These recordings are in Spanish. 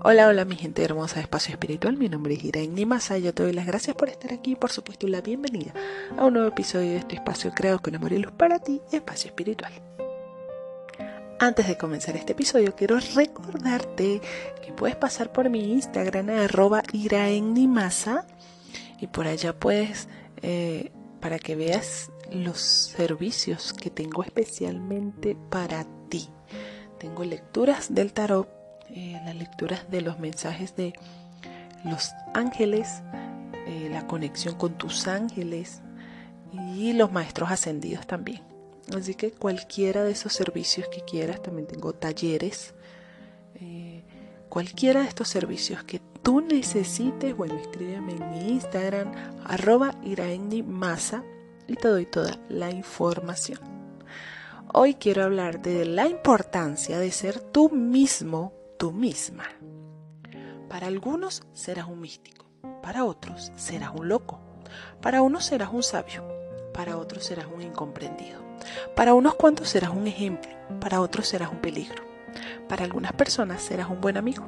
Hola, hola mi gente hermosa de Espacio Espiritual, mi nombre es Irene Nimasa y yo te doy las gracias por estar aquí y por supuesto la bienvenida a un nuevo episodio de este espacio creado con amor y luz para ti, Espacio Espiritual. Antes de comenzar este episodio quiero recordarte que puedes pasar por mi Instagram arroba Nimasa y por allá puedes, eh, para que veas los servicios que tengo especialmente para ti. Tengo lecturas del tarot eh, las lecturas de los mensajes de los ángeles, eh, la conexión con tus ángeles y los maestros ascendidos también. Así que cualquiera de esos servicios que quieras, también tengo talleres, eh, cualquiera de estos servicios que tú necesites, bueno, escríbeme en mi Instagram, arroba Masa, y te doy toda la información. Hoy quiero hablarte de la importancia de ser tú mismo tú misma. Para algunos serás un místico, para otros serás un loco, para unos serás un sabio, para otros serás un incomprendido, para unos cuantos serás un ejemplo, para otros serás un peligro, para algunas personas serás un buen amigo,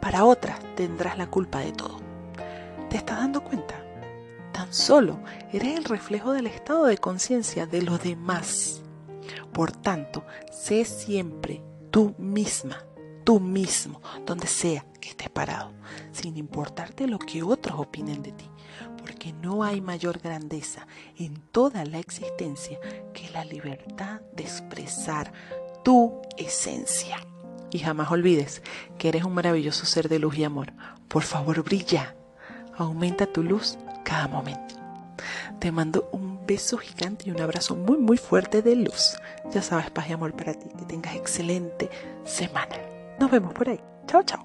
para otras tendrás la culpa de todo. ¿Te estás dando cuenta? Tan solo eres el reflejo del estado de conciencia de los demás. Por tanto, sé siempre tú misma tú mismo, donde sea que estés parado, sin importarte lo que otros opinen de ti, porque no hay mayor grandeza en toda la existencia que la libertad de expresar tu esencia. Y jamás olvides que eres un maravilloso ser de luz y amor. Por favor, brilla. Aumenta tu luz cada momento. Te mando un beso gigante y un abrazo muy muy fuerte de luz. Ya sabes, paz y amor para ti. Que tengas excelente semana. Nos vemos por ahí. Chao, chao.